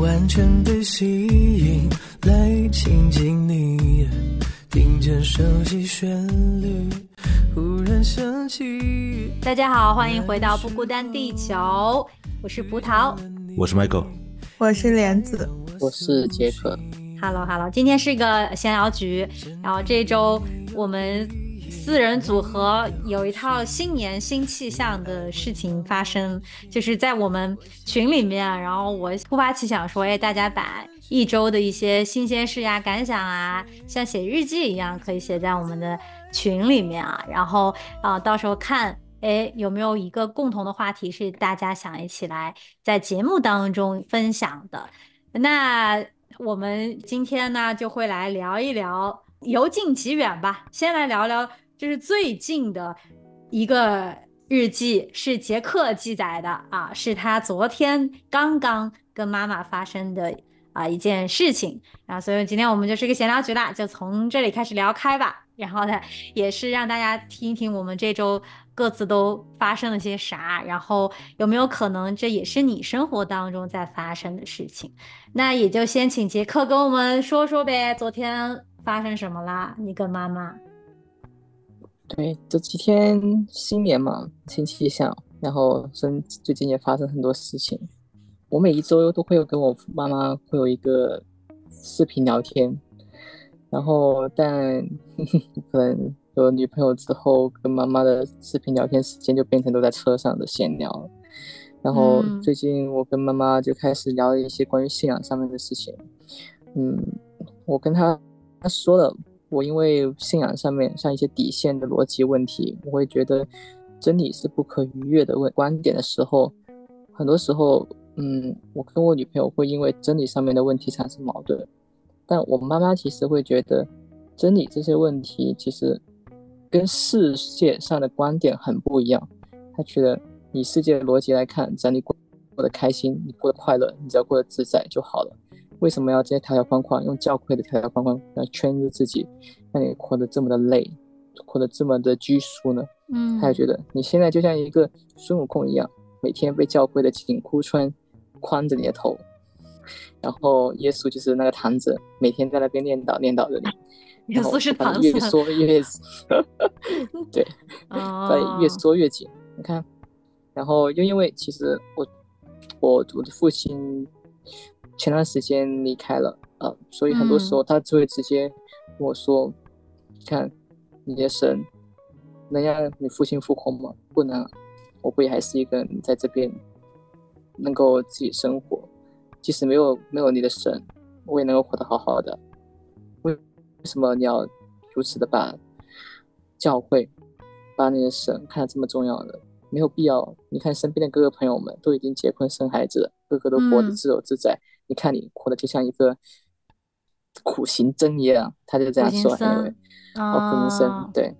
完全被吸引，来亲近你，听见熟悉旋律，忽然想起。大家好，欢迎回到不孤单地球，我是葡萄，我是 Michael，我是莲子，我是杰克。Hello Hello，今天是一个闲聊局，然后这周我们。四人组合有一套新年新气象的事情发生，就是在我们群里面，然后我突发奇想说，哎，大家把一周的一些新鲜事呀、感想啊，像写日记一样，可以写在我们的群里面啊，然后啊，到时候看，哎，有没有一个共同的话题是大家想一起来在节目当中分享的？那我们今天呢，就会来聊一聊，由近及远吧，先来聊聊。就是最近的一个日记，是杰克记载的啊，是他昨天刚刚跟妈妈发生的啊一件事情啊，所以今天我们就是一个闲聊局啦，就从这里开始聊开吧。然后呢，也是让大家听一听我们这周各自都发生了些啥，然后有没有可能这也是你生活当中在发生的事情。那也就先请杰克跟我们说说呗，昨天发生什么啦？你跟妈妈。对，这几天新年嘛，新气象，然后最最近也发生很多事情。我每一周都会有跟我妈妈会有一个视频聊天，然后但 可能有女朋友之后，跟妈妈的视频聊天时间就变成都在车上的闲聊。然后最近我跟妈妈就开始聊一些关于信仰上面的事情。嗯，我跟她她说了。我因为信仰上面像一些底线的逻辑问题，我会觉得真理是不可逾越的问观点的时候，很多时候，嗯，我跟我女朋友会因为真理上面的问题产生矛盾，但我妈妈其实会觉得真理这些问题其实跟世界上的观点很不一样，她觉得以世界的逻辑来看，只要你过过得开心，你过得快乐，你只要过得自在就好了。为什么要这些条条框框？用教会的条条框框来圈住自己，让你活得这么的累，活得这么的拘束呢？嗯，他就觉得你现在就像一个孙悟空一样，每天被教会的紧箍圈框着你的头，然后耶稣就是那个坛子，每天在那边念叨念叨着你，耶稣是坛子，越缩越，对，在越缩越紧。你看，然后又因为其实我我我的父亲。前段时间离开了，呃，所以很多时候他就会直接跟我说：“看，你的神能让你父亲复活吗？不能，我不也还是一个人在这边能够自己生活，即使没有没有你的神，我也能够活得好好的。为为什么你要如此的把教会、把你的神看得这么重要呢？没有必要。你看身边的哥哥朋友们都已经结婚生孩子了，个个都活得自由自在。”你看你活的就像一个苦行僧一样，他就这样说，哦，苦行僧，对。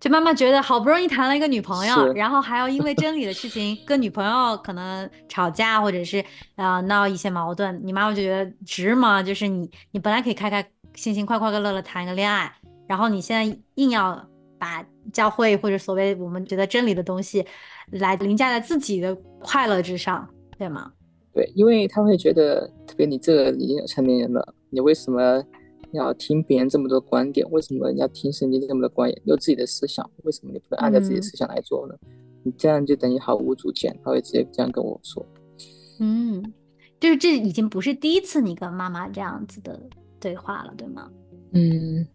就妈妈觉得好不容易谈了一个女朋友，然后还要因为真理的事情跟女朋友可能吵架，或者是啊闹一些矛盾，你妈妈就觉得值吗？就是你你本来可以开开心心、快快乐乐谈一个恋爱，然后你现在硬要把教会或者所谓我们觉得真理的东西来凌驾在自己的快乐之上，对吗？对，因为他会觉得，特别你这个已经有成年人了，你为什么要听别人这么多观点？为什么要听神经这么多观点？有自己的思想，为什么你不能按照自己的思想来做呢？你这样就等于毫无主见。他会直接这样跟我说。嗯，就是这已经不是第一次你跟妈妈这样子的对话了，对吗？嗯，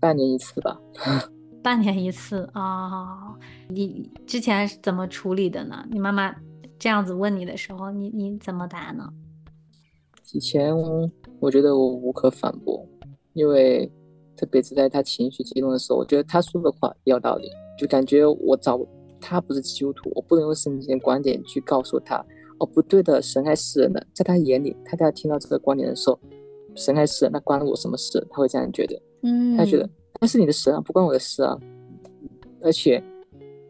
半年一次吧。半年一次啊？你之前是怎么处理的呢？你妈妈？这样子问你的时候，你你怎么答呢？以前我觉得我无可反驳，因为特别是在他情绪激动的时候，我觉得他说的话也有道理，就感觉我找他不是基督徒，我不能用圣经的观点去告诉他哦，不对的，神爱世人的，在他眼里，他在听到这个观点的时候，神爱世人，那关我什么事？他会这样觉得，嗯，他觉得那是你的神啊，不关我的事啊。而且，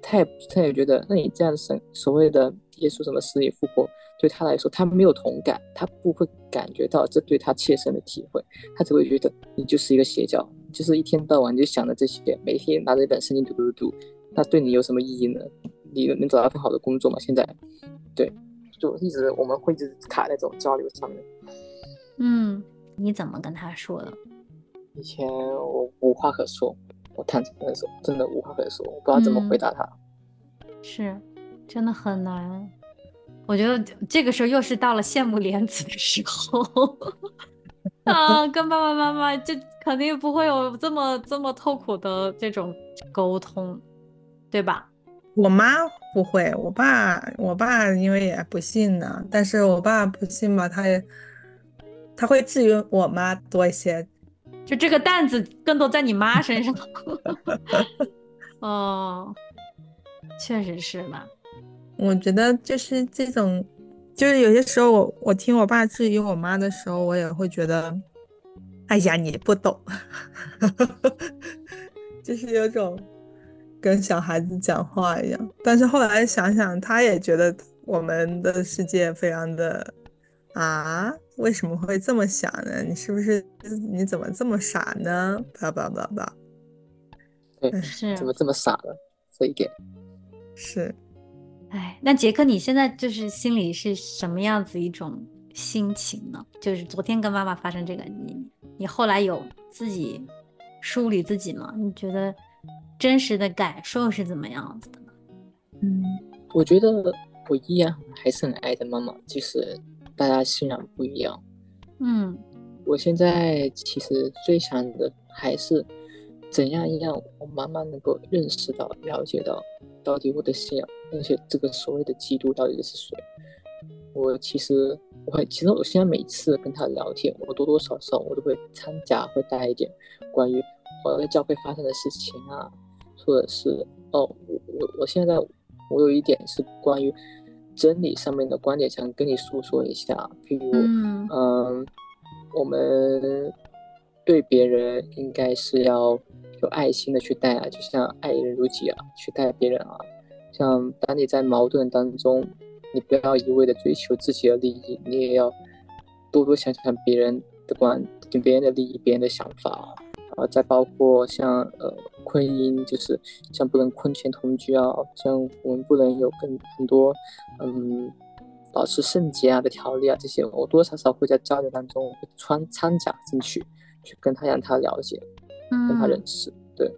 他也他也觉得，那你这样的神所谓的耶稣什么死里复活，对他来说，他没有同感，他不会感觉到这对他切身的体会，他只会觉得你就是一个邪教，就是一天到晚就想着这些，每天拿着一本圣经读读读，那对你有什么意义呢？你能找到更好的工作吗？现在，对，就一直我们会一直卡在这种交流上面。嗯，你怎么跟他说的？以前我无话可说，我坦诚的说，真的无话可说，我不知道怎么回答他。是，真的很难。我觉得这个时候又是到了羡慕莲子的时候 啊，跟爸爸妈妈就肯定不会有这么这么痛苦的这种沟通，对吧？我妈不会，我爸我爸因为也不信呢，但是我爸不信吧，他也他会质疑我妈多一些，就这个担子更多在你妈身上。哦，确实是吧。我觉得就是这种，就是有些时候我我听我爸质疑我妈的时候，我也会觉得，哎呀，你不懂，就是有种跟小孩子讲话一样。但是后来想想，他也觉得我们的世界非常的啊，为什么会这么想呢？你是不是你怎么这么傻呢？叭叭叭叭。对，是怎么这么傻呢？这一点是。哎，那杰克，你现在就是心里是什么样子一种心情呢？就是昨天跟妈妈发生这个，你你后来有自己梳理自己吗？你觉得真实的感受是怎么样子的呢？嗯，我觉得我依然还是很爱的妈妈，就是大家信仰不一样。嗯，我现在其实最想的还是怎样让我妈妈能够认识到、了解到。到底我的信仰，而且这个所谓的基督到底是谁？我其实我，其实我现在每次跟他聊天，我多多少少我都会掺杂，会带一点关于我在教会发生的事情啊，或者是哦，我我我现在我有一点是关于真理上面的观点，想跟你诉说一下。譬如，嗯，我们对别人应该是要。有爱心的去待啊，就像爱人如己啊，去待别人啊。像当你在矛盾当中，你不要一味的追求自己的利益，你也要多多想想别人的观，别人的利益，别人的想法啊。再包括像呃婚姻，就是像不能婚前同居啊，像我们不能有更很多嗯保持圣洁啊的条例啊，这些我多多少少会在交流当中会穿掺杂进去，去跟他让他了解。跟他认识，对，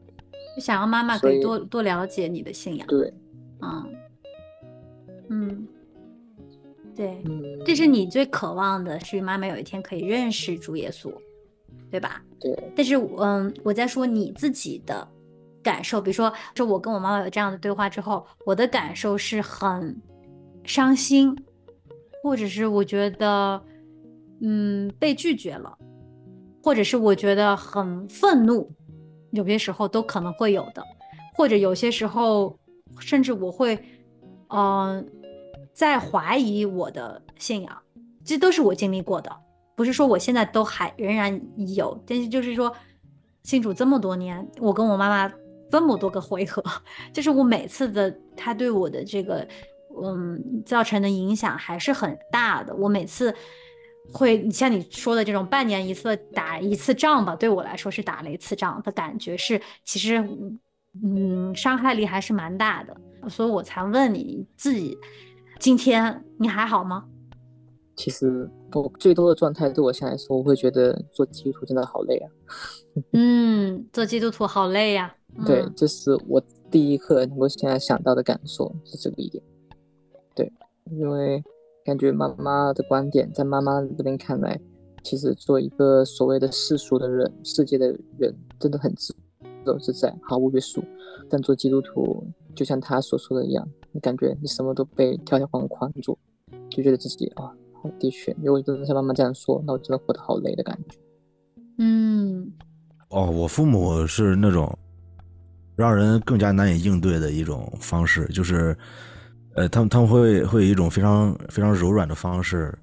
就想要妈妈可以多多了解你的信仰，对，嗯，嗯，对，这是你最渴望的，是妈妈有一天可以认识主耶稣，对吧？对。但是，嗯，我在说你自己的感受，比如说，说我跟我妈妈有这样的对话之后，我的感受是很伤心，或者是我觉得，嗯，被拒绝了。或者是我觉得很愤怒，有些时候都可能会有的，或者有些时候甚至我会，嗯，在怀疑我的信仰，这都是我经历过的，不是说我现在都还仍然有，但是就是说，信主这么多年，我跟我妈妈这么多个回合，就是我每次的他对我的这个，嗯，造成的影响还是很大的，我每次。会像你说的这种半年一次打一次仗吧，对我来说是打了一次仗的感觉是，其实嗯伤害力还是蛮大的，所以我才问你自己，今天你还好吗？其实我最多的状态对我现在来说，我会觉得做基督徒真的好累啊。嗯，做基督徒好累呀。对，这是我第一刻能够现在想到的感受是这个一点。对，因为。感觉妈妈的观点，在妈妈这边看来，其实做一个所谓的世俗的人、世界的人，真的很自由自在，毫无约束。但做基督徒，就像他所说的一样，你感觉你什么都被条条框框住，就觉得自己啊，的确，如果真的像妈妈这样说，那我真的活得好累的感觉。嗯，哦，我父母是那种让人更加难以应对的一种方式，就是呃，他们他们会会有一种非常非常柔软的方式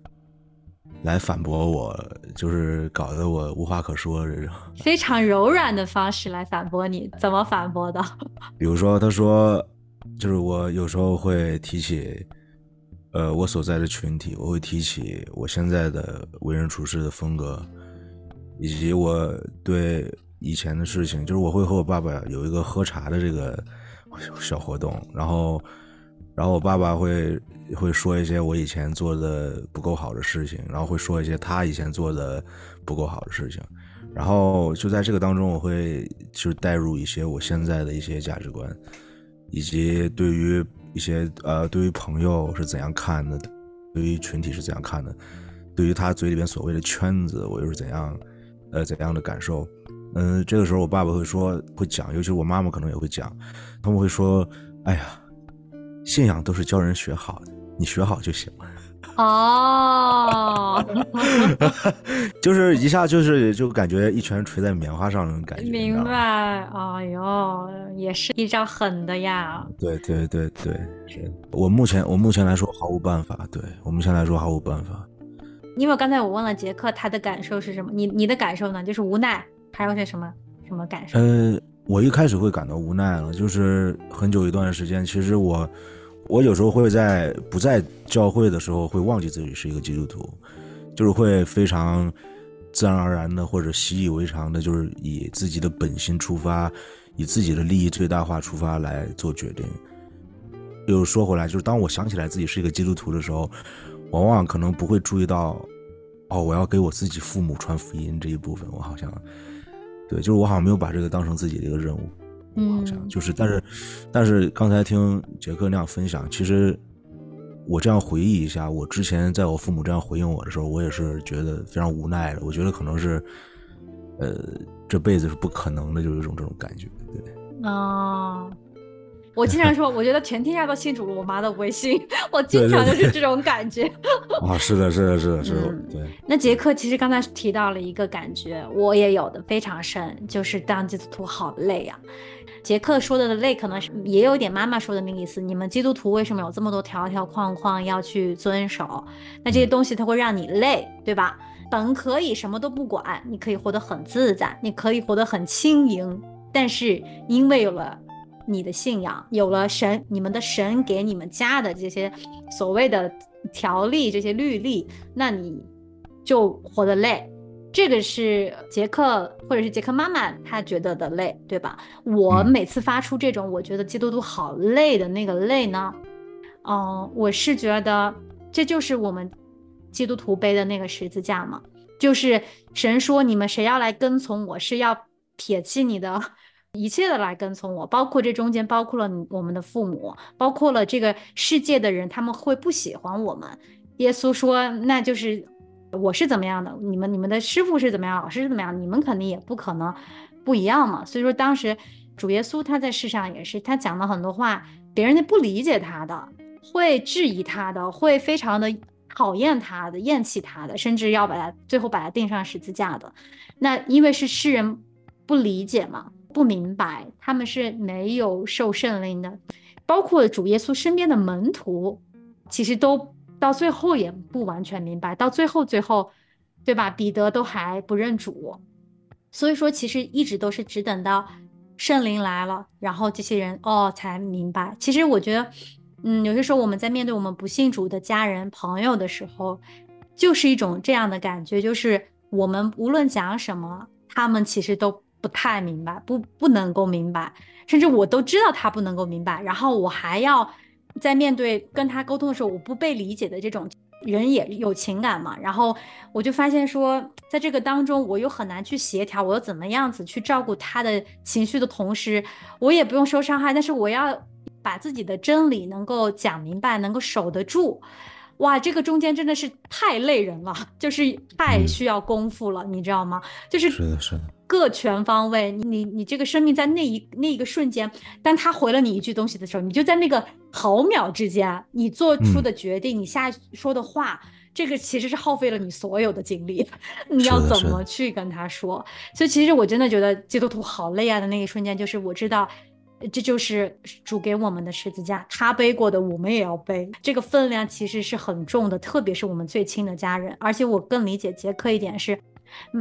来反驳我，就是搞得我无话可说这种。非常柔软的方式来反驳你，怎么反驳的？比如说，他说，就是我有时候会提起，呃，我所在的群体，我会提起我现在的为人处事的风格，以及我对以前的事情，就是我会和我爸爸有一个喝茶的这个小活动，然后。然后我爸爸会会说一些我以前做的不够好的事情，然后会说一些他以前做的不够好的事情，然后就在这个当中，我会就是带入一些我现在的一些价值观，以及对于一些呃对于朋友是怎样看的，对于群体是怎样看的，对于他嘴里边所谓的圈子，我又是怎样呃怎样的感受？嗯，这个时候我爸爸会说会讲，尤其是我妈妈可能也会讲，他们会说，哎呀。信仰都是教人学好的，你学好就行了。哦，就是一下就是就感觉一拳捶在棉花上那种感觉。明白，哎呦，也是一招狠的呀。对对对对，是我目前我目前来说毫无办法，对我目前来说毫无办法。因为刚才我问了杰克，他的感受是什么？你你的感受呢？就是无奈，还有些什么什么感受？呃，我一开始会感到无奈了，就是很久一段时间，其实我。我有时候会在不在教会的时候，会忘记自己是一个基督徒，就是会非常自然而然的或者习以为常的，就是以自己的本心出发，以自己的利益最大化出发来做决定。又说回来，就是当我想起来自己是一个基督徒的时候，往往可能不会注意到，哦，我要给我自己父母传福音这一部分，我好像，对，就是我好像没有把这个当成自己的一个任务。好像就是，但是，但是刚才听杰克那样分享，其实我这样回忆一下，我之前在我父母这样回应我的时候，我也是觉得非常无奈的。我觉得可能是，呃，这辈子是不可能的，就有一种这种感觉，对。哦。我经常说，我觉得全天下都信主了，我妈的微信。我经常就是这种感觉。啊，是的，是的，是的，是的，对。那杰克其实刚才提到了一个感觉，我也有的非常深，就是当基督徒好累呀。杰克说的的累，可能是也有点妈妈说的那个意思。你们基督徒为什么有这么多条条框框要去遵守？那这些东西它会让你累，对吧？本可以什么都不管，你可以活得很自在，你可以活得很轻盈，但是因为有了。你的信仰有了神，你们的神给你们加的这些所谓的条例、这些律例，那你就活得累。这个是杰克或者是杰克妈妈他觉得的累，对吧？我每次发出这种我觉得基督徒好累的那个累呢，嗯，我是觉得这就是我们基督徒背的那个十字架嘛，就是神说你们谁要来跟从我是要撇弃你的。一切的来跟从我，包括这中间包括了我们的父母，包括了这个世界的人，他们会不喜欢我们。耶稣说：“那就是我是怎么样的，你们你们的师傅是怎么样，老师是怎么样，你们肯定也不可能不一样嘛。”所以说，当时主耶稣他在世上也是，他讲了很多话，别人不理解他的，会质疑他的，会非常的讨厌他的，厌弃他的，甚至要把他最后把他钉上十字架的。那因为是世人不理解嘛。不明白，他们是没有受圣灵的，包括主耶稣身边的门徒，其实都到最后也不完全明白，到最后最后，对吧？彼得都还不认主，所以说其实一直都是只等到圣灵来了，然后这些人哦才明白。其实我觉得，嗯，有些时候我们在面对我们不信主的家人朋友的时候，就是一种这样的感觉，就是我们无论讲什么，他们其实都。不太明白，不不能够明白，甚至我都知道他不能够明白，然后我还要在面对跟他沟通的时候，我不被理解的这种人也有情感嘛，然后我就发现说，在这个当中，我又很难去协调，我又怎么样子去照顾他的情绪的同时，我也不用受伤害，但是我要把自己的真理能够讲明白，能够守得住。哇，这个中间真的是太累人了，就是太需要功夫了，你知道吗？就是是的，是的。各全方位，你你这个生命在那一那一个瞬间，当他回了你一句东西的时候，你就在那个毫秒之间，你做出的决定，你下说的话，这个其实是耗费了你所有的精力。你要怎么去跟他说？所以其实我真的觉得基督徒好累啊的那一瞬间，就是我知道这就是主给我们的十字架，他背过的，我们也要背。这个分量其实是很重的，特别是我们最亲的家人。而且我更理解杰克一点是，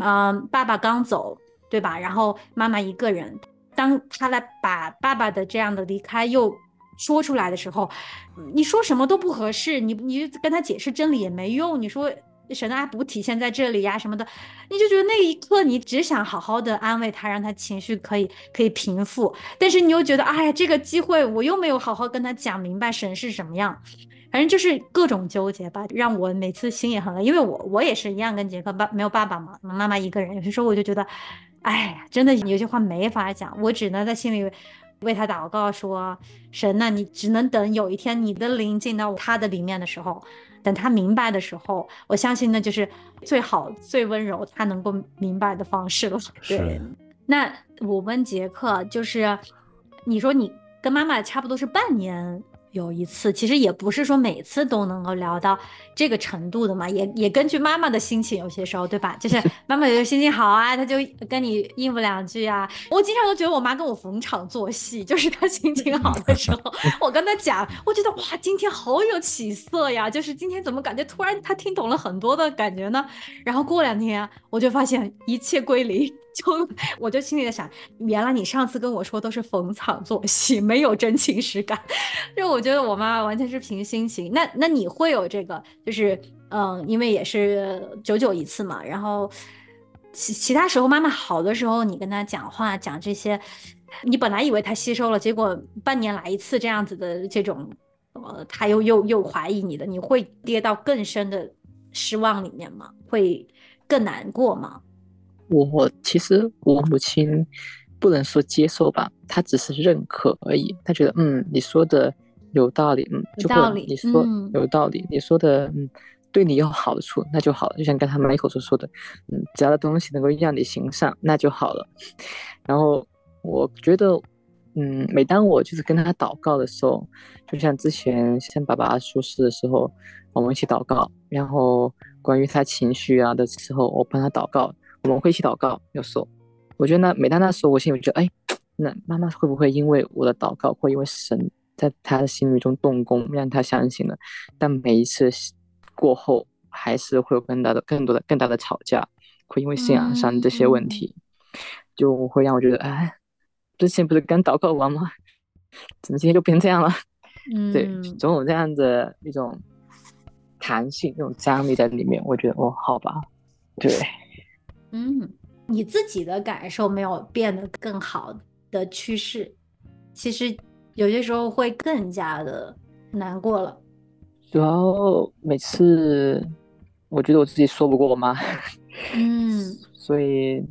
嗯，爸爸刚走，对吧？然后妈妈一个人，当他来把爸爸的这样的离开又说出来的时候，你说什么都不合适，你你跟他解释真理也没用。你说。神的爱不体现在这里呀，什么的，你就觉得那一刻你只想好好的安慰他，让他情绪可以可以平复，但是你又觉得，哎呀，这个机会我又没有好好跟他讲明白神是什么样，反正就是各种纠结吧，让我每次心也很累，因为我我也是一样，跟杰克爸没有爸爸嘛，妈妈一个人，有些时候我就觉得，哎呀，真的有些话没法讲，我只能在心里为他祷告，说神呐，你只能等有一天你的灵进到他的里面的时候。等他明白的时候，我相信那就是最好、最温柔他能够明白的方式了。对，那我问杰克，就是你说你跟妈妈差不多是半年。有一次，其实也不是说每次都能够聊到这个程度的嘛，也也根据妈妈的心情，有些时候，对吧？就是 妈妈有时候心情好啊，她就跟你应付两句啊。我经常都觉得我妈跟我逢场作戏，就是她心情好的时候，我跟她讲，我觉得哇，今天好有起色呀，就是今天怎么感觉突然她听懂了很多的感觉呢？然后过两天，我就发现一切归零。就我就心里在想，原来你上次跟我说都是逢场作戏，没有真情实感。就我觉得我妈完全是凭心情。那那你会有这个，就是嗯，因为也是久久一次嘛。然后其其他时候妈妈好的时候，你跟她讲话讲这些，你本来以为她吸收了，结果半年来一次这样子的这种，呃，她又又又怀疑你的，你会跌到更深的失望里面吗？会更难过吗？我其实我母亲不能说接受吧，她只是认可而已。她觉得嗯，你说的有道理，嗯，有道理。你说有道理，你说的嗯，对你有好处，那就好了。就像刚才麦口所说的，嗯，只要的东西能够让你行善，那就好了。然后我觉得，嗯，每当我就是跟他祷告的时候，就像之前像爸爸出事的时候，我们一起祷告，然后关于他情绪啊的时候，我帮他祷告。我们会一起祷告，有时候，我觉得那每当那时候，我心里觉得，哎，那妈妈会不会因为我的祷告，或因为神在她的心里中动工，让她相信了？但每一次过后，还是会有更大的、更多的、更大的吵架，会因为信仰上这些问题，就会让我觉得，哎，之前不是刚祷告完吗？怎么今天就变这样了？嗯，对，总有这样的一种弹性、那种张力在里面。我觉得，哦，好吧，对。嗯，你自己的感受没有变得更好的趋势，其实有些时候会更加的难过了。主要每次我觉得我自己说不过我妈，嗯，所以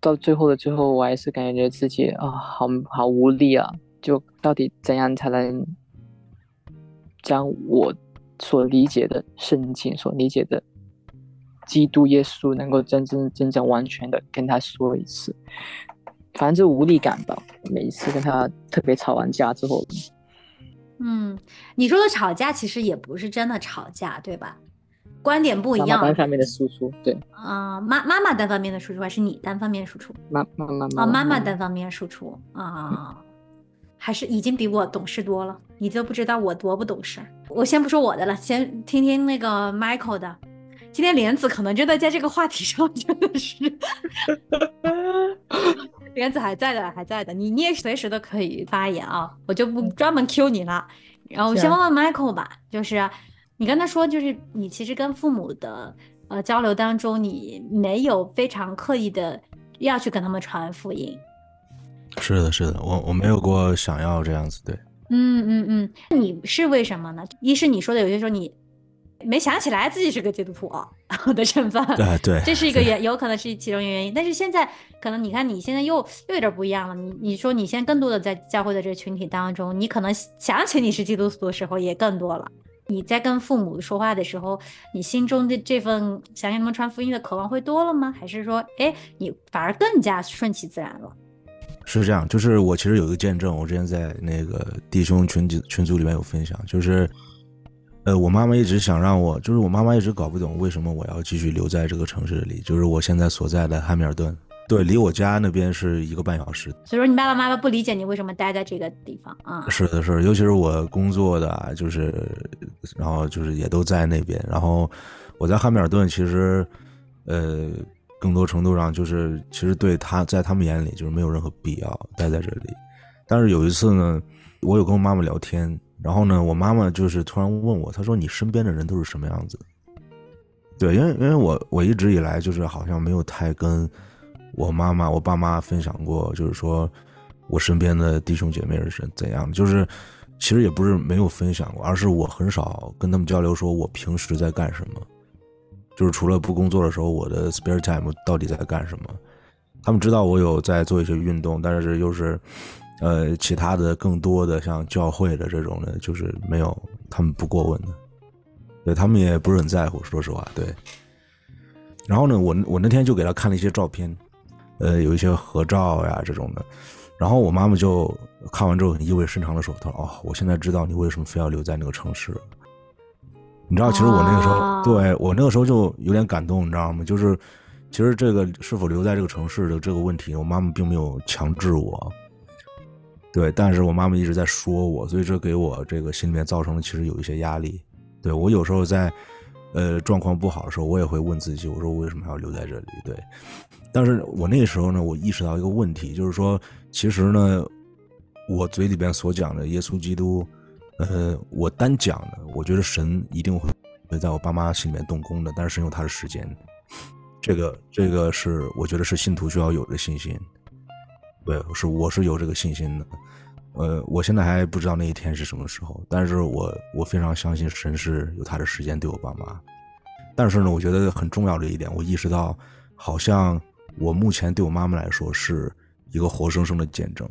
到最后的最后，我还是感觉自己啊，好好无力啊！就到底怎样才能将我所理解的圣经所理解的？基督耶稣能够真真真正完全的跟他说一次，反正就无力感吧。每一次跟他特别吵完架之后，嗯，你说的吵架其实也不是真的吵架，对吧？观点不一样，单方面的输出，对。啊，妈妈妈单方面的输出还是你单方面输出？妈妈妈啊，妈妈单方面输出啊，还是已经比我懂事多了。你都不知道我多不懂事。我先不说我的了，先听听那个 Michael 的。今天莲子可能真的在这个话题上真的是，莲子还在的，还在的，你你也随时都可以发言啊，我就不专门 Q 你了。然后我先问问 Michael 吧，就是你跟他说，就是你其实跟父母的呃交流当中，你没有非常刻意的要去跟他们传福音。是的，是的，我我没有过想要这样子，对。嗯嗯嗯，你是为什么呢？一是你说的有些时候你。没想起来自己是个基督徒 的身份，对对，这是一个原，有可能是其中一个原因。但是现在可能你看你现在又又有点不一样了。你你说你现在更多的在教会的这个群体当中，你可能想起你是基督徒的时候也更多了。你在跟父母说话的时候，你心中的这份想给他们传福音的渴望会多了吗？还是说，哎，你反而更加顺其自然了？是这样，就是我其实有一个见证，我之前在那个弟兄群组群组里面有分享，就是。呃，我妈妈一直想让我，就是我妈妈一直搞不懂为什么我要继续留在这个城市里，就是我现在所在的汉密尔顿，对，离我家那边是一个半小时。所以说你爸爸妈妈不理解你为什么待在这个地方啊？是的，是的，尤其是我工作的啊，就是，然后就是也都在那边。然后我在汉密尔顿，其实，呃，更多程度上就是，其实对他在他们眼里就是没有任何必要待在这里。但是有一次呢，我有跟我妈妈聊天，然后呢，我妈妈就是突然问我，她说：“你身边的人都是什么样子？”对，因为因为我我一直以来就是好像没有太跟我妈妈、我爸妈分享过，就是说我身边的弟兄姐妹是怎样的，就是其实也不是没有分享过，而是我很少跟他们交流，说我平时在干什么，就是除了不工作的时候，我的 spare time 到底在干什么。他们知道我有在做一些运动，但是又是呃其他的更多的像教会的这种的，就是没有他们不过问的。对他们也不是很在乎，说实话，对。然后呢，我我那天就给他看了一些照片，呃，有一些合照呀这种的。然后我妈妈就看完之后很意味深长的说：“她说哦，我现在知道你为什么非要留在那个城市。你知道，其实我那个时候，哦对我那个时候就有点感动，你知道吗？就是其实这个是否留在这个城市的这个问题，我妈妈并没有强制我。对，但是我妈妈一直在说我，所以这给我这个心里面造成了其实有一些压力。对我有时候在，呃，状况不好的时候，我也会问自己，我说我为什么还要留在这里？对，但是我那时候呢，我意识到一个问题，就是说，其实呢，我嘴里边所讲的耶稣基督，呃，我单讲的，我觉得神一定会会在我爸妈心里面动工的，但是神有他的时间，这个这个是我觉得是信徒需要有的信心，对，是我是有这个信心的。呃，我现在还不知道那一天是什么时候，但是我我非常相信神是有他的时间对我爸妈。但是呢，我觉得很重要的一点，我意识到，好像我目前对我妈妈来说是一个活生生的见证，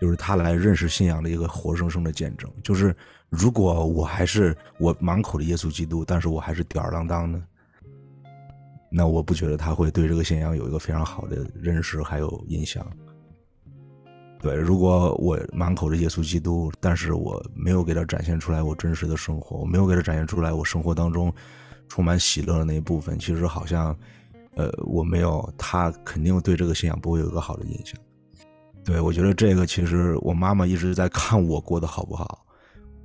就是她来认识信仰的一个活生生的见证。就是如果我还是我满口的耶稣基督，但是我还是吊儿郎当的，那我不觉得他会对这个信仰有一个非常好的认识还有印象。对，如果我满口的耶稣基督，但是我没有给他展现出来我真实的生活，我没有给他展现出来我生活当中充满喜乐的那一部分，其实好像，呃，我没有他肯定对这个信仰不会有一个好的印象。对我觉得这个其实我妈妈一直在看我过得好不好，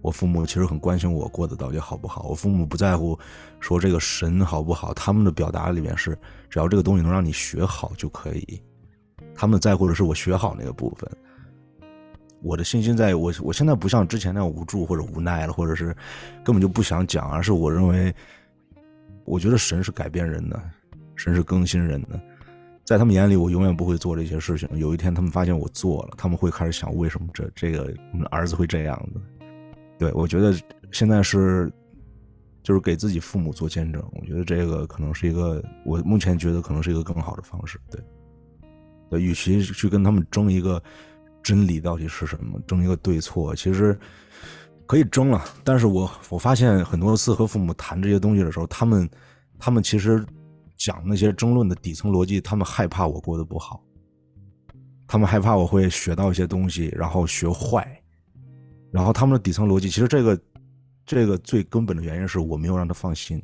我父母其实很关心我过得到底好不好，我父母不在乎说这个神好不好，他们的表达里面是只要这个东西能让你学好就可以，他们在乎的是我学好那个部分。我的信心在我，我现在不像之前那样无助或者无奈了，或者是根本就不想讲，而是我认为，我觉得神是改变人的，神是更新人的，在他们眼里，我永远不会做这些事情。有一天，他们发现我做了，他们会开始想，为什么这这个儿子会这样子？对我觉得现在是，就是给自己父母做见证。我觉得这个可能是一个，我目前觉得可能是一个更好的方式。对，对，与其去跟他们争一个。真理到底是什么？争一个对错，其实可以争了。但是我我发现很多次和父母谈这些东西的时候，他们他们其实讲那些争论的底层逻辑，他们害怕我过得不好，他们害怕我会学到一些东西，然后学坏。然后他们的底层逻辑，其实这个这个最根本的原因是我没有让他放心，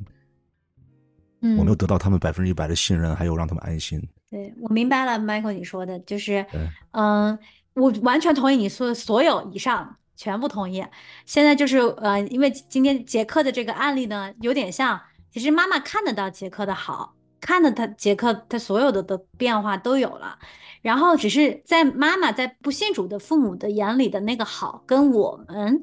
嗯，我没有得到他们百分之一百的信任，还有让他们安心。对我明白了，Michael 你说的就是对，嗯。我完全同意你说的所有以上，全部同意。现在就是呃，因为今天杰克的这个案例呢，有点像，其实妈妈看得到杰克的好，看得他杰克他所有的的变化都有了，然后只是在妈妈在不信主的父母的眼里的那个好，跟我们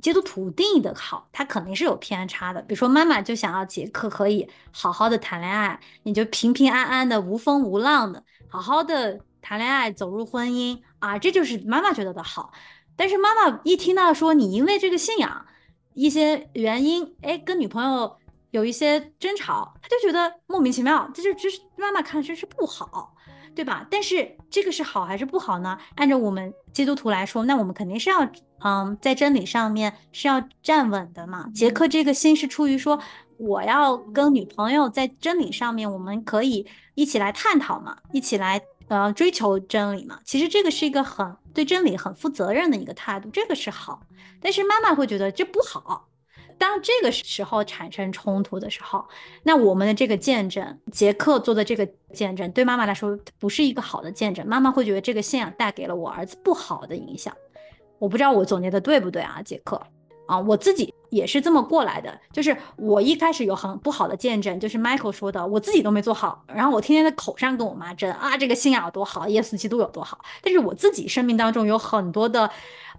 基督徒定义的好，它肯定是有偏差的。比如说妈妈就想要杰克可以好好的谈恋爱，你就平平安安的、无风无浪的，好好的。谈恋爱走入婚姻啊，这就是妈妈觉得的好。但是妈妈一听到说你因为这个信仰一些原因，哎，跟女朋友有一些争吵，他就觉得莫名其妙，这就这是妈妈看这是不好，对吧？但是这个是好还是不好呢？按照我们基督徒来说，那我们肯定是要嗯，在真理上面是要站稳的嘛。杰克这个心是出于说我要跟女朋友在真理上面，我们可以一起来探讨嘛，一起来。呃，追求真理嘛，其实这个是一个很对真理很负责任的一个态度，这个是好。但是妈妈会觉得这不好，当这个时候产生冲突的时候，那我们的这个见证，杰克做的这个见证，对妈妈来说不是一个好的见证。妈妈会觉得这个信仰带给了我儿子不好的影响。我不知道我总结的对不对啊，杰克？啊，我自己也是这么过来的，就是我一开始有很不好的见证，就是 Michael 说的，我自己都没做好，然后我天天在口上跟我妈争啊，这个信仰有多好，耶稣基督有多好，但是我自己生命当中有很多的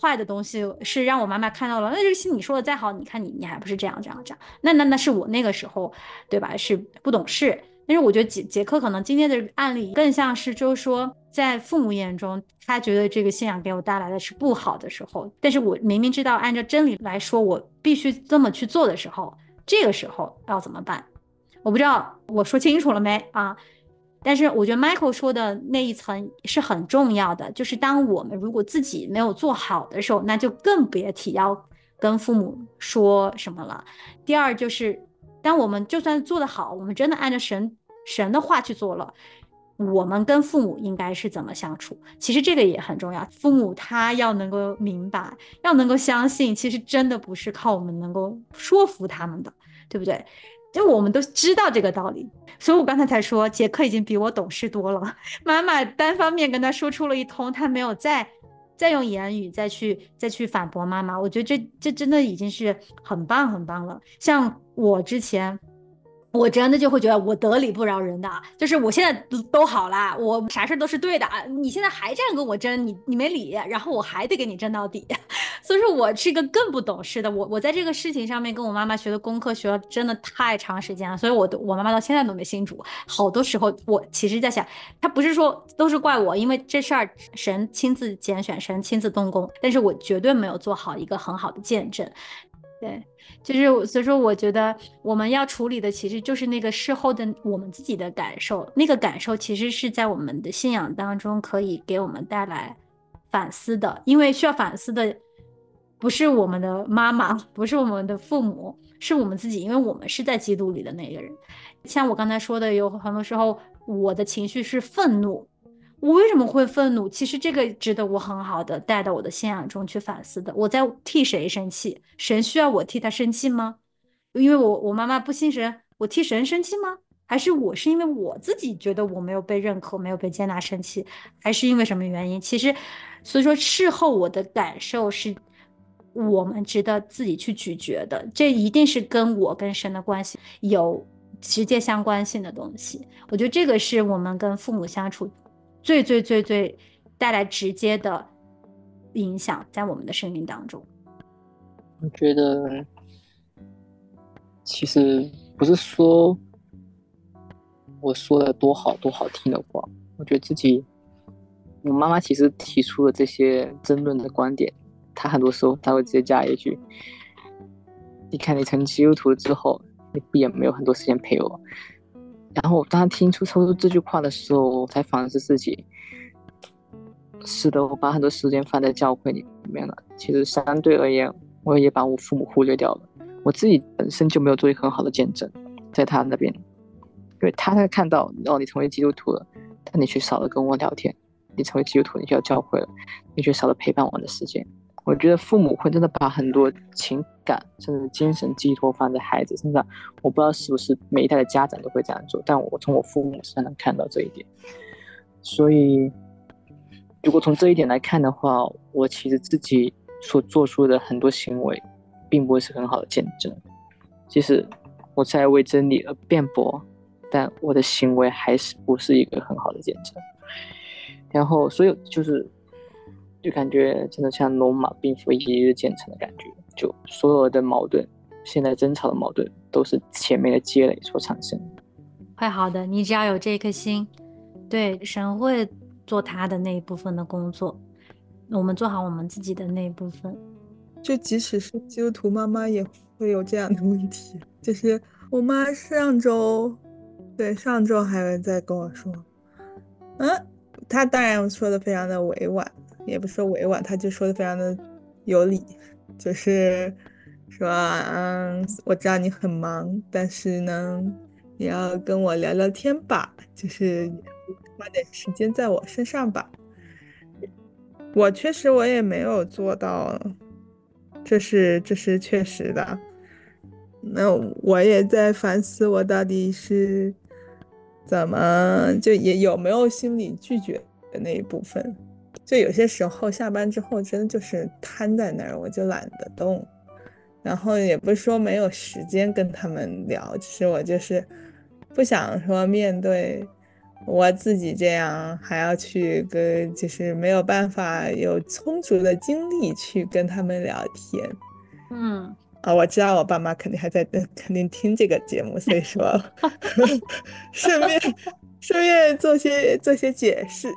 坏的东西，是让我妈妈看到了，那这个信你说的再好，你看你你还不是这样这样这样，那那那是我那个时候，对吧？是不懂事。但是我觉得杰杰克可能今天的案例更像是，就是说，在父母眼中，他觉得这个信仰给我带来的是不好的时候，但是我明明知道按照真理来说，我必须这么去做的时候，这个时候要怎么办？我不知道我说清楚了没啊？但是我觉得 Michael 说的那一层是很重要的，就是当我们如果自己没有做好的时候，那就更别提要跟父母说什么了。第二就是，当我们就算做得好，我们真的按照神。神的话去做了，我们跟父母应该是怎么相处？其实这个也很重要。父母他要能够明白，要能够相信，其实真的不是靠我们能够说服他们的，对不对？就我们都知道这个道理，所以我刚才才说，杰克已经比我懂事多了。妈妈单方面跟他说出了一通，他没有再再用言语再去再去反驳妈妈。我觉得这这真的已经是很棒很棒了。像我之前。我真的就会觉得我得理不饶人的，就是我现在都都好了，我啥事都是对的啊，你现在还这样跟我争，你你没理，然后我还得给你争到底，所以说我是一个更不懂事的，我我在这个事情上面跟我妈妈学的功课学了真的太长时间了，所以我我妈妈到现在都没信主，好多时候我其实在想，他不是说都是怪我，因为这事儿神亲自拣选，神亲自动工，但是我绝对没有做好一个很好的见证。对，就是所以说，我觉得我们要处理的其实就是那个事后的我们自己的感受，那个感受其实是在我们的信仰当中可以给我们带来反思的，因为需要反思的不是我们的妈妈，不是我们的父母，是我们自己，因为我们是在基督里的那个人。像我刚才说的，有很多时候我的情绪是愤怒。我为什么会愤怒？其实这个值得我很好的带到我的信仰中去反思的。我在替谁生气？神需要我替他生气吗？因为我我妈妈不信神，我替神生气吗？还是我是因为我自己觉得我没有被认可，没有被接纳生气？还是因为什么原因？其实，所以说事后我的感受是，我们值得自己去咀嚼的。这一定是跟我跟神的关系有直接相关性的东西。我觉得这个是我们跟父母相处。最最最最带来直接的影响，在我们的生命当中。我觉得，其实不是说我说的多好多好听的话，我觉得自己，我妈妈其实提出了这些争论的观点，她很多时候她会直接加一句：“你看你成基督徒之后，你不也没有很多时间陪我？”然后当他听出说出这句话的时候，我才反思自己。是的，我把很多时间放在教会里面了。其实相对而言，我也把我父母忽略掉了。我自己本身就没有做一个很好的见证，在他那边，因为他在看到哦，你成为基督徒了，但你却少了跟我聊天；你成为基督徒，你就要教会了，你却少了陪伴我的时间。我觉得父母会真的把很多情感甚至精神寄托放在孩子身上，我不知道是不是每一代的家长都会这样做，但我从我父母身上能看到这一点。所以，如果从这一点来看的话，我其实自己所做出的很多行为，并不会是很好的见证。即使我在为真理而辩驳，但我的行为还是不是一个很好的见证。然后，所以就是。就感觉真的像罗马并非一日建成的感觉，就所有的矛盾，现在争吵的矛盾都是前面的积累所产生。会好的，你只要有这颗心，对神会做他的那一部分的工作，我们做好我们自己的那一部分。就即使是基督徒妈妈也会有这样的问题，就是我妈上周，对上周还在跟我说，嗯，她当然说的非常的委婉。也不说委婉，他就说的非常的有理，就是说，嗯，我知道你很忙，但是呢，你要跟我聊聊天吧，就是花点时间在我身上吧。我确实我也没有做到，这是这是确实的，那我也在反思，我到底是怎么就也有没有心理拒绝的那一部分。就有些时候下班之后，真的就是瘫在那儿，我就懒得动。然后也不是说没有时间跟他们聊，只是我就是不想说面对我自己这样，还要去跟，就是没有办法有充足的精力去跟他们聊天。嗯，啊，我知道我爸妈肯定还在，肯定听这个节目，所以说 顺便顺便做些做些解释。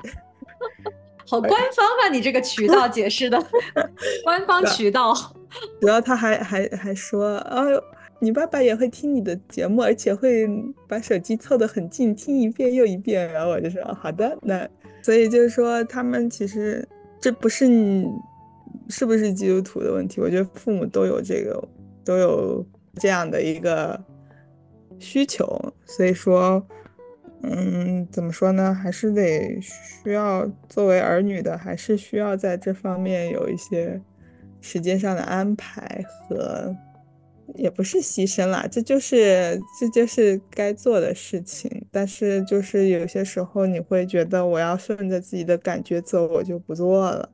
好官方吧？你这个渠道解释的，官方渠道。主要他还还还说，哎呦，你爸爸也会听你的节目，而且会把手机凑得很近，听一遍又一遍。然后我就说好的，那所以就是说，他们其实这不是你是不是基督徒的问题，我觉得父母都有这个都有这样的一个需求，所以说。嗯，怎么说呢？还是得需要作为儿女的，还是需要在这方面有一些时间上的安排和，也不是牺牲啦，这就是这就是该做的事情。但是就是有些时候你会觉得我要顺着自己的感觉走，我就不做了，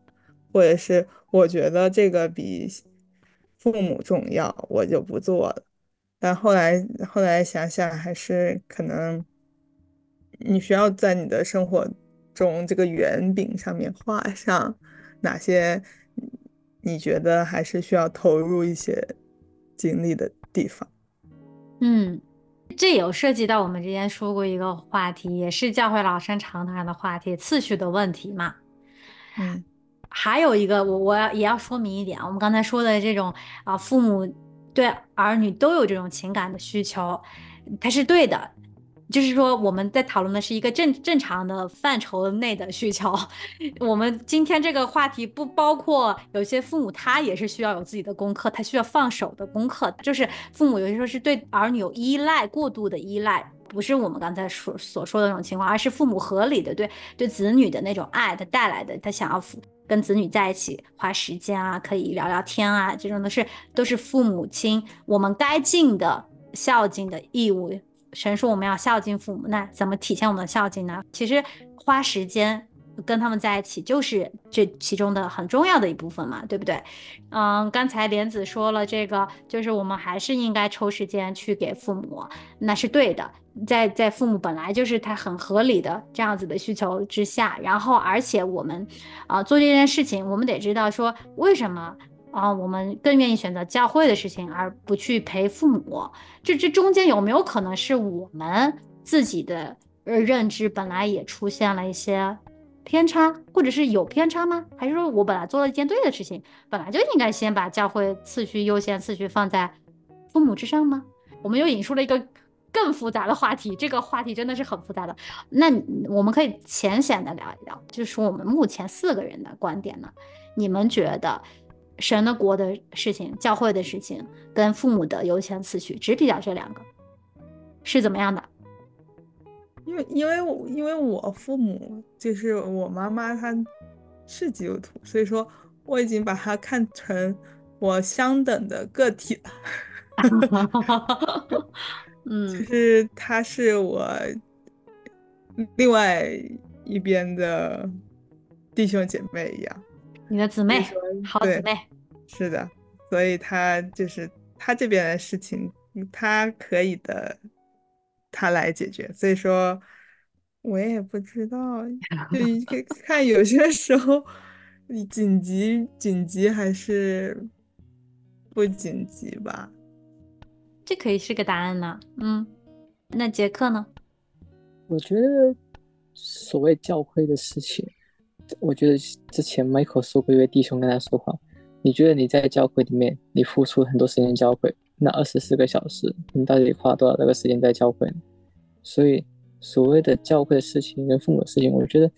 或者是我觉得这个比父母重要，我就不做了。但后来后来想想，还是可能。你需要在你的生活中这个圆饼上面画上哪些你觉得还是需要投入一些精力的地方。嗯，这有涉及到我们之前说过一个话题，也是教会老生常谈的话题——次序的问题嘛。嗯，还有一个，我我要也要说明一点，我们刚才说的这种啊，父母对儿女都有这种情感的需求，它是对的。就是说，我们在讨论的是一个正正常的范畴内的需求。我们今天这个话题不包括有些父母，他也是需要有自己的功课，他需要放手的功课。就是父母有些时候是对儿女有依赖，过度的依赖，不是我们刚才所所说的那种情况，而是父母合理的对对子女的那种爱，他带来的，他想要跟子女在一起花时间啊，可以聊聊天啊，这种的是都是父母亲我们该尽的孝敬的义务。神说我们要孝敬父母，那怎么体现我们的孝敬呢？其实花时间跟他们在一起，就是这其中的很重要的一部分嘛，对不对？嗯，刚才莲子说了这个，就是我们还是应该抽时间去给父母，那是对的。在在父母本来就是他很合理的这样子的需求之下，然后而且我们啊做这件事情，我们得知道说为什么。啊，我们更愿意选择教会的事情，而不去陪父母。这这中间有没有可能是我们自己的呃认知本来也出现了一些偏差，或者是有偏差吗？还是说我本来做了一件对的事情，本来就应该先把教会次序优先次序放在父母之上吗？我们又引出了一个更复杂的话题，这个话题真的是很复杂的。那我们可以浅显的聊一聊，就是说我们目前四个人的观点呢，你们觉得？神的国的事情，教会的事情，跟父母的优先次序，只比较这两个，是怎么样的？因为因为因为我父母就是我妈妈，她是基督徒，所以说我已经把她看成我相等的个体了。嗯，就是她是我另外一边的弟兄姐妹一样。你的姊妹，好姊妹，是的，所以他就是他这边的事情，他可以的，他来解决。所以说，我也不知道，就 看有些时候紧急紧急还是不紧急吧。这可以是个答案呢。嗯，那杰克呢？我觉得所谓教会的事情。我觉得之前 Michael 说过一位弟兄跟他说话，你觉得你在教会里面，你付出很多时间教会，那二十四个小时，你到底花多少这个时间在教会？所以所谓的教会的事情跟父母的事情，我觉得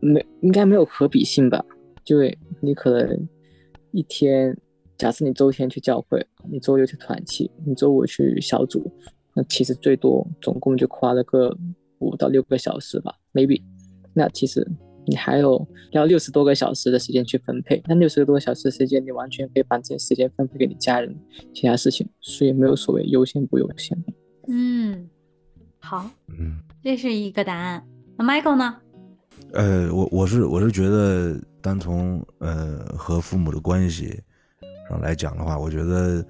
没应该没有可比性吧？就你可能一天，假设你周天去教会，你周六去团契，你周五去小组，那其实最多总共就花了个五到六个小时吧，maybe。那其实你还有要六十多个小时的时间去分配，那六十多个小时的时间，你完全可以把这些时间分配给你家人其他事情，所以没有所谓优先不优先。嗯，好，嗯，这是一个答案。那 Michael 呢？呃，我我是我是觉得，单从呃和父母的关系上来讲的话，我觉得，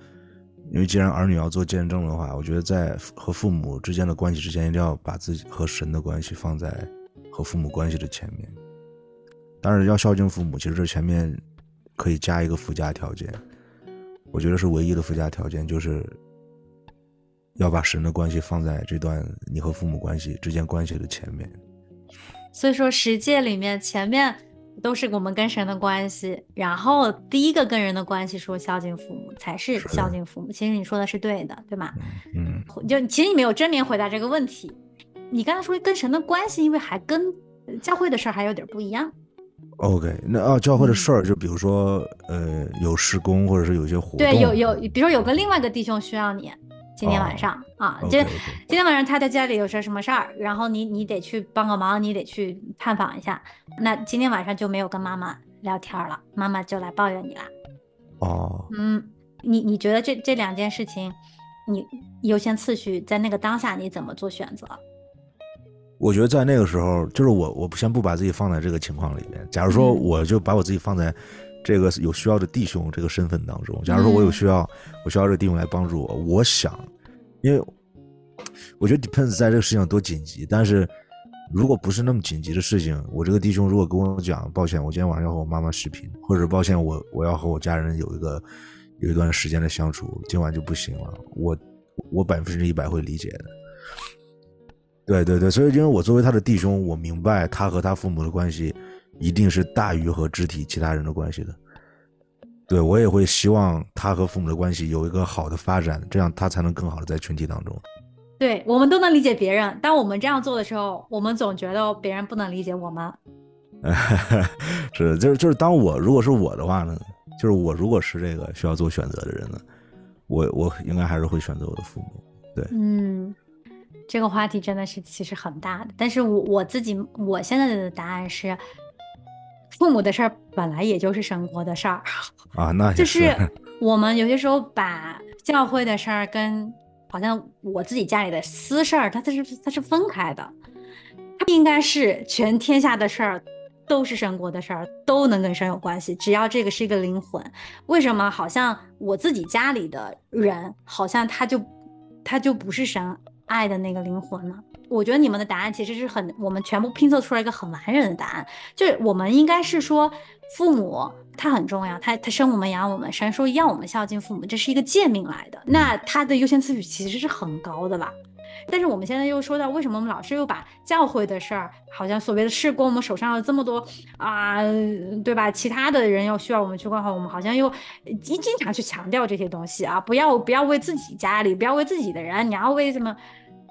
因为既然儿女要做见证的话，我觉得在和父母之间的关系之间，一定要把自己和神的关系放在和父母关系的前面。当然，要孝敬父母，其实这前面可以加一个附加条件，我觉得是唯一的附加条件，就是要把神的关系放在这段你和父母关系之间关系的前面。所以说，十诫里面前面都是我们跟神的关系，然后第一个跟人的关系说孝敬父母才是孝敬父母。其实你说的是对的，对吗？嗯，就其实你没有正面回答这个问题。你刚才说跟神的关系，因为还跟呃教会的事儿还有点不一样。OK，那啊，教会的事儿，就比如说，呃，有施工，或者是有些活动，对，有有，比如说有个另外一个弟兄需要你，今天晚上、啊，这 OK，OK 今天晚上他在家里有些什么事儿，然后你你得去帮个忙，你得去探访一下。那今天晚上就没有跟妈妈聊天了，妈妈就来抱怨你了。哦，嗯，你你觉得这这两件事情，你优先次序在那个当下你怎么做选择？我觉得在那个时候，就是我，我先不把自己放在这个情况里面。假如说，嗯我就把我自己放在这个有需要的弟兄这个身份当中。假如说我有需要，我需要这个弟兄来帮助我，我想，因为我觉得 depends 在这个事情上多紧急。但是如果不是那么紧急的事情，我这个弟兄如果跟我讲，抱歉，我今天晚上要和我妈妈视频，或者抱歉，我我要和我家人有一个有一段时间的相处，今晚就不行了，我我百分之一百会理解的。对对对，所以因为我作为他的弟兄，我明白他和他父母的关系一定是大于和肢体其他人的关系的。对我也会希望他和父母的关系有一个好的发展，这样他才能更好的在群体当中。对我们都能理解别人，当我们这样做的时候，我们总觉得别人不能理解我们。是，就是就是当我如果是我的话呢，就是我如果是这个需要做选择的人呢，我我应该还是会选择我的父母。对，嗯，这个话题真的是其实很大的，但是我我自己我现在的答案是，父母的事儿本来也就是生活的事儿，啊，那 也就是 我们有些时候把教会的事儿跟好像我自己家里的私事儿，它它是它是分开的，它应该是全天下的事儿。都是神国的事儿，都能跟神有关系。只要这个是一个灵魂，为什么好像我自己家里的人，好像他就他就不是神爱的那个灵魂呢？我觉得你们的答案其实是很，我们全部拼凑出来一个很完整的答案，就是我们应该是说，父母他很重要，他他生我们养我们，神说要我们孝敬父母，这是一个诫命来的，那他的优先次序其实是很高的啦。但是我们现在又说到，为什么我们老师又把教会的事儿，好像所谓的事工，我们手上有这么多啊、对吧？其他的人要需要我们去关怀，我们好像又经经常去强调这些东西啊，不要不要为自己家里，不要为自己的人，你要为什么？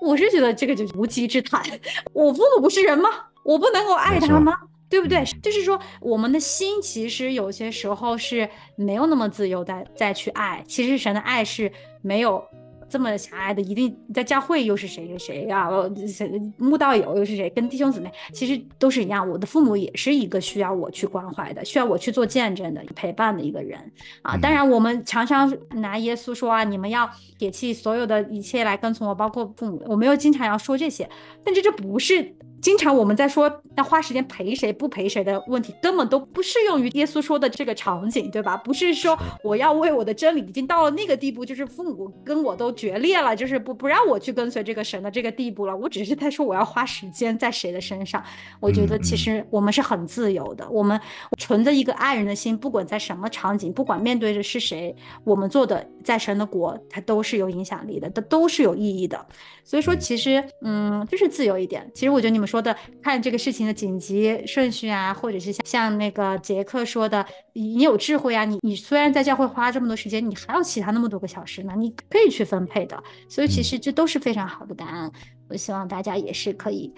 我是觉得这个就是无稽之谈。我父母不是人吗？我不能够爱他吗？对不对？就是说，我们的心其实有些时候是没有那么自由的再去爱。其实神的爱是没有这么狭隘的，一定在教会又是谁谁谁啊，谁慕道友又是谁，跟弟兄姊妹其实都是一样。我的父母也是一个需要我去关怀的，需要我去做见证的、陪伴的一个人啊。当然，我们常常拿耶稣说啊，你们要撇弃所有的一切来跟从我，包括父母。我们又经常要说这些，但这这不是。经常我们在说要花时间陪谁不陪谁的问题，根本都不适用于耶稣说的这个场景，对吧？不是说我要为我的真理已经到了那个地步，就是父母跟我都决裂了，就是不不让我去跟随这个神的这个地步了。我只是在说我要花时间在谁的身上。我觉得其实我们是很自由的，我们存着一个爱人的心，不管在什么场景，不管面对的是谁，我们做的在神的国，它都是有影响力的，它都是有意义的。所以说，其实嗯，就是自由一点。其实我觉得你们说的看这个事情的紧急顺序啊，或者是像像那个杰克说的，你有智慧啊，你你虽然在教会花这么多时间，你还有其他那么多个小时呢，你可以去分配的。所以其实这都是非常好的答案。我希望大家也是可以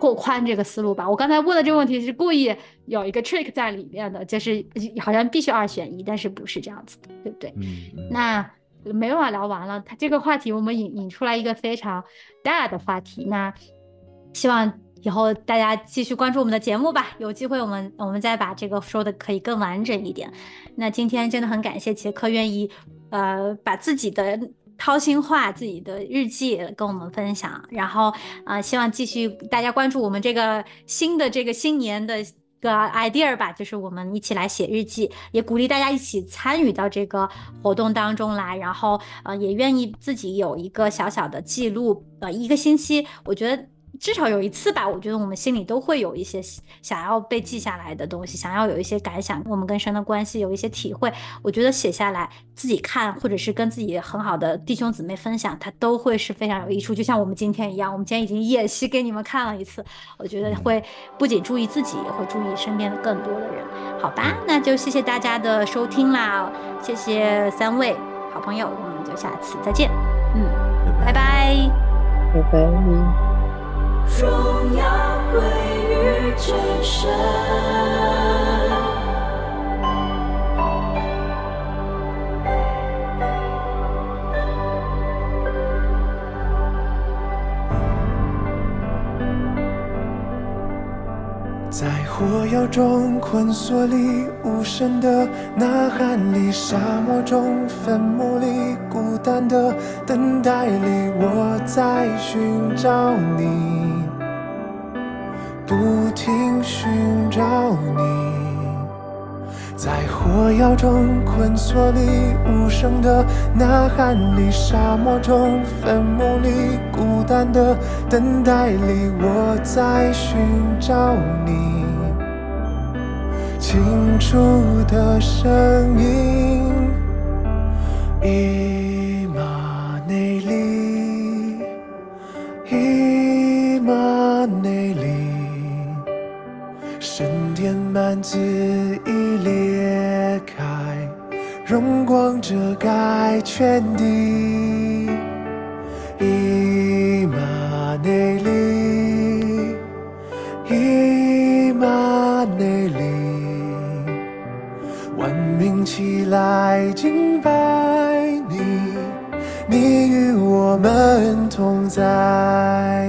拓宽这个思路吧。我刚才问的这个问题是故意有一个 trick 在里面的，就是好像必须二选一，但是不是这样子的，对不对？嗯，嗯那没办法聊完了，它这个话题我们引引出来一个非常大的话题。那希望以后大家继续关注我们的节目吧，有机会我们我们再把这个说的可以更完整一点。那今天真的很感谢杰克愿意呃把自己的掏心话、自己的日记跟我们分享，然后呃希望继续大家关注我们这个新的这个新年的。个 idea 吧，就是我们一起来写日记，也鼓励大家一起参与到这个活动当中来，然后呃，也愿意自己有一个小小的记录，呃，一个星期，我觉得。至少有一次吧，我觉得我们心里都会有一些想要被记下来的东西，想要有一些感想，我们跟神的关系有一些体会。我觉得写下来自己看，或者是跟自己很好的弟兄姊妹分享，它都会是非常有益处。就像我们今天一样，我们今天已经演习给你们看了一次，我觉得会不仅注意自己，也会注意身边的更多的人。好吧，那就谢谢大家的收听啦，谢谢三位好朋友，我们就下次再见。嗯，拜拜，拜拜。荣耀归于真神。在火药中困锁里，无声的呐喊里，沙漠中坟墓里，孤单的等待里，我在寻找你。不停寻找你，在火药中困锁里，无声的呐喊里，沙漠中坟墓里，孤单的等待里，我在寻找你。清楚的声音，一子已裂开，荣光遮盖全地。伊玛内利，伊玛内利，万民起来敬拜你，你与我们同在。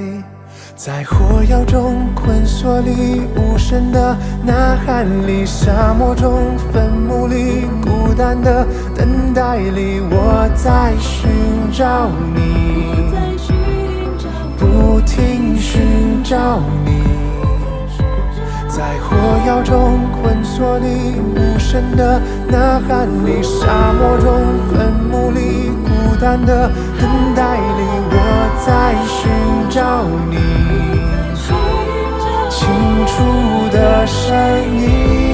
在火窑中困锁里，无声的呐喊里，沙漠中坟墓里，孤单的等待里，我在寻找你，不停寻找你。在火药中困锁里，无声的呐喊里，沙漠中坟墓里，孤单的等待里，我在寻找你。清楚的声音，